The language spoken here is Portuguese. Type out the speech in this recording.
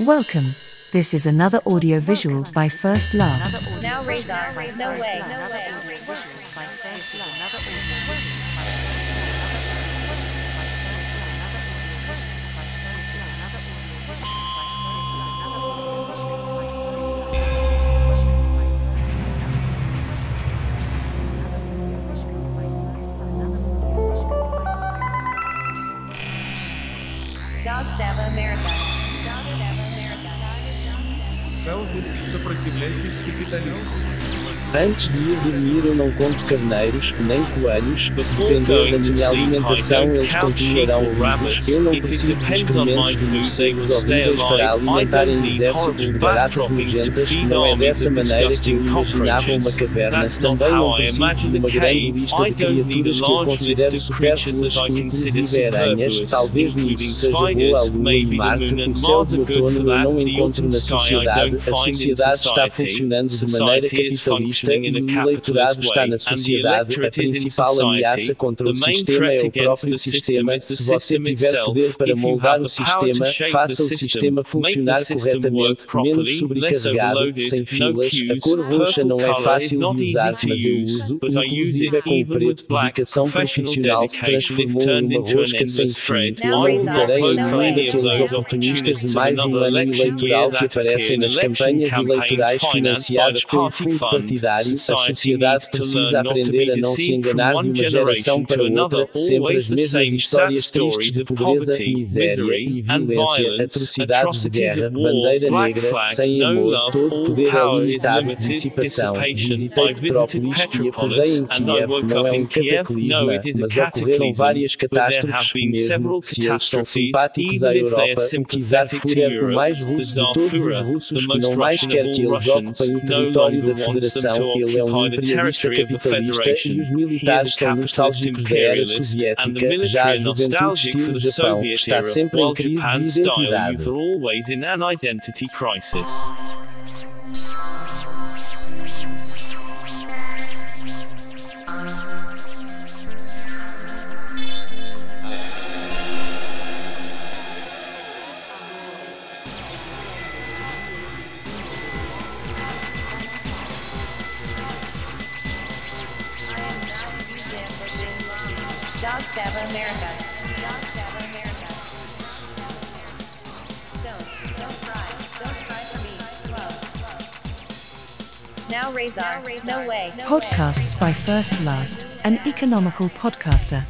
Welcome. This is another audio visual by First Last. Now Razor, no way, no way. Dog Sava America. Сопротивляйтесь капитализму. Antes de ir dormir eu não conto carneiros, nem coelhos, se depender da minha alimentação eles continuarão vivos, eu não preciso de excrementos de morcegos stay horríveis para alimentarem exércitos de baratas nojentas, não é dessa maneira que eu imaginava uma caverna, também não preciso de uma grande lista de criaturas que eu considero supérfluas, inclusive aranhas, talvez nisso seja boa a lua the Marte, o céu de outono eu não encontro na sociedade, a sociedade está funcionando de maneira capitalista. e o eleitorado está na sociedade, a principal ameaça contra o sistema é o próprio sistema. Se você tiver poder para moldar o sistema, faça o sistema funcionar corretamente, menos sobrecarregado, sem filas. A cor roxa não é fácil de usar, mas eu uso, inclusive it com o preto. Dedicação profissional se transformou into an rosca sem fim. não votarei em nenhum daqueles oportunistas de mais um ano eleitoral que aparecem nas campanhas eleitorais the pelo fundo fund. Partidário. A sociedade precisa aprender a não se enganar de uma geração para outra, sempre as mesmas histórias tristes de pobreza, miséria e violência, atrocidades de guerra, bandeira negra, sem amor, todo poder é limitado, dissipação. Visitei Petrópolis e acordei em Kiev, não é um cataclisma, mas ocorreram várias catástrofes, mesmo se eles são simpáticos à Europa, o sympathetic to Führer, o mais russo de todos os russos que não mais quer que eles ocupem o território da wants ocupação, ele é um imperialista capitalista e os militares são nostálgicos da era soviética, já a juventude estilo Japão está sempre em crise de identidade. Sava America. America. Don't, don't way. Podcasts by First Last, an economical podcaster.